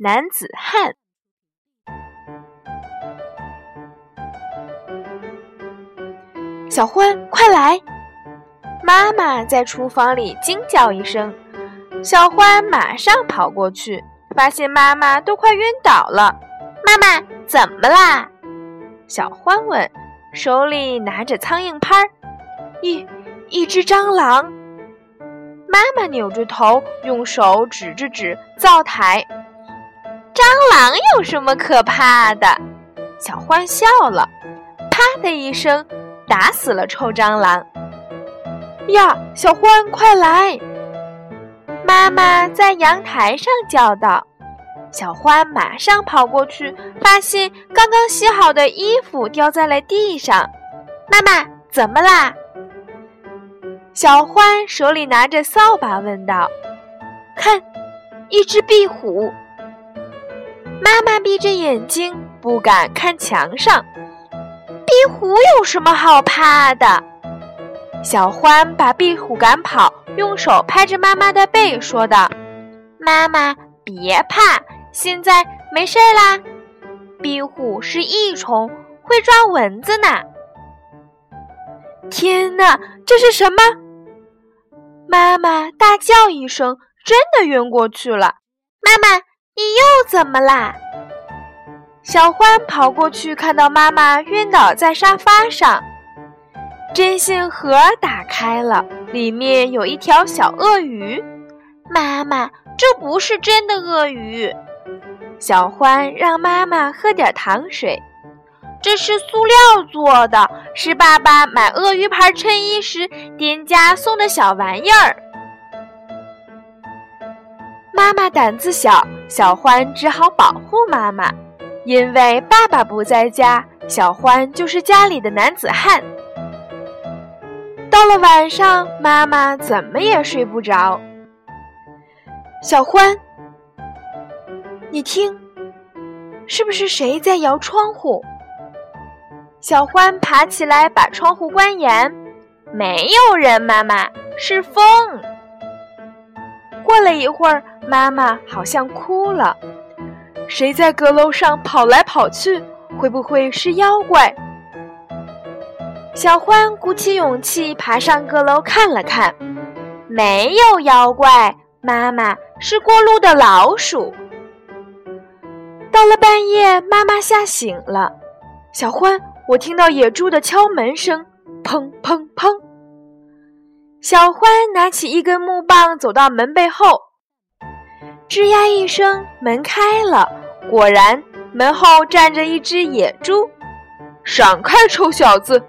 男子汉》。小欢，快来！妈妈在厨房里惊叫一声，小欢马上跑过去，发现妈妈都快晕倒了。妈妈，怎么啦？小欢问。手里拿着苍蝇拍儿，一一只蟑螂。妈妈扭着头，用手指着指灶台。蟑螂有什么可怕的？小欢笑了，啪的一声，打死了臭蟑螂。呀，小欢，快来！妈妈在阳台上叫道。小欢马上跑过去，发现刚刚洗好的衣服掉在了地上。妈妈，怎么啦？小欢手里拿着扫把问道：“看，一只壁虎。”妈妈闭着眼睛，不敢看墙上。壁虎有什么好怕的？小欢把壁虎赶跑，用手拍着妈妈的背，说道：“妈妈，别怕。”现在没事啦，壁虎是益虫，会抓蚊子呢。天哪，这是什么？妈妈大叫一声，真的晕过去了。妈妈，你又怎么啦？小欢跑过去，看到妈妈晕倒在沙发上。针线盒打开了，里面有一条小鳄鱼。妈妈，这不是真的鳄鱼。小欢让妈妈喝点糖水，这是塑料做的，是爸爸买鳄鱼牌衬衣时店家送的小玩意儿。妈妈胆子小，小欢只好保护妈妈，因为爸爸不在家，小欢就是家里的男子汉。到了晚上，妈妈怎么也睡不着，小欢。你听，是不是谁在摇窗户？小欢爬起来把窗户关严。没有人，妈妈，是风。过了一会儿，妈妈好像哭了。谁在阁楼上跑来跑去？会不会是妖怪？小欢鼓起勇气爬上阁楼看了看，没有妖怪，妈妈是过路的老鼠。到了半夜，妈妈吓醒了。小欢，我听到野猪的敲门声，砰砰砰。小欢拿起一根木棒，走到门背后，吱呀一声，门开了。果然，门后站着一只野猪。闪开，臭小子！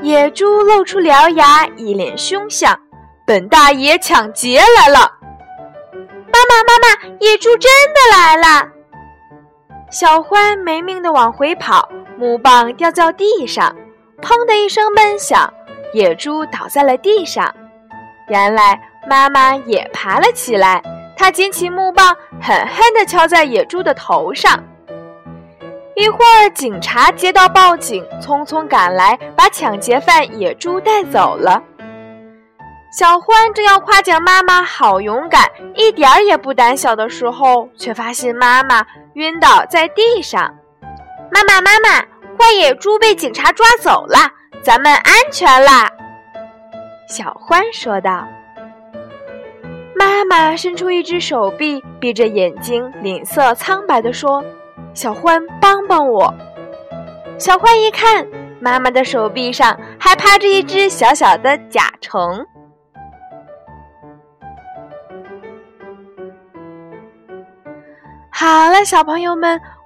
野猪露出獠牙，一脸凶相。本大爷抢劫来了！妈妈，妈妈，野猪真的来了！小欢没命地往回跑，木棒掉在地上，砰的一声闷响，野猪倒在了地上。原来妈妈也爬了起来，她捡起木棒，狠狠地敲在野猪的头上。一会儿，警察接到报警，匆匆赶来，把抢劫犯野猪带走了。小欢正要夸奖妈妈好勇敢，一点儿也不胆小的时候，却发现妈妈晕倒在地上。妈妈，妈妈，坏野猪被警察抓走了，咱们安全啦！小欢说道。妈妈伸出一只手臂，闭着眼睛，脸色苍白地说：“小欢，帮帮我。”小欢一看，妈妈的手臂上还趴着一只小小的甲虫。好了，小朋友们，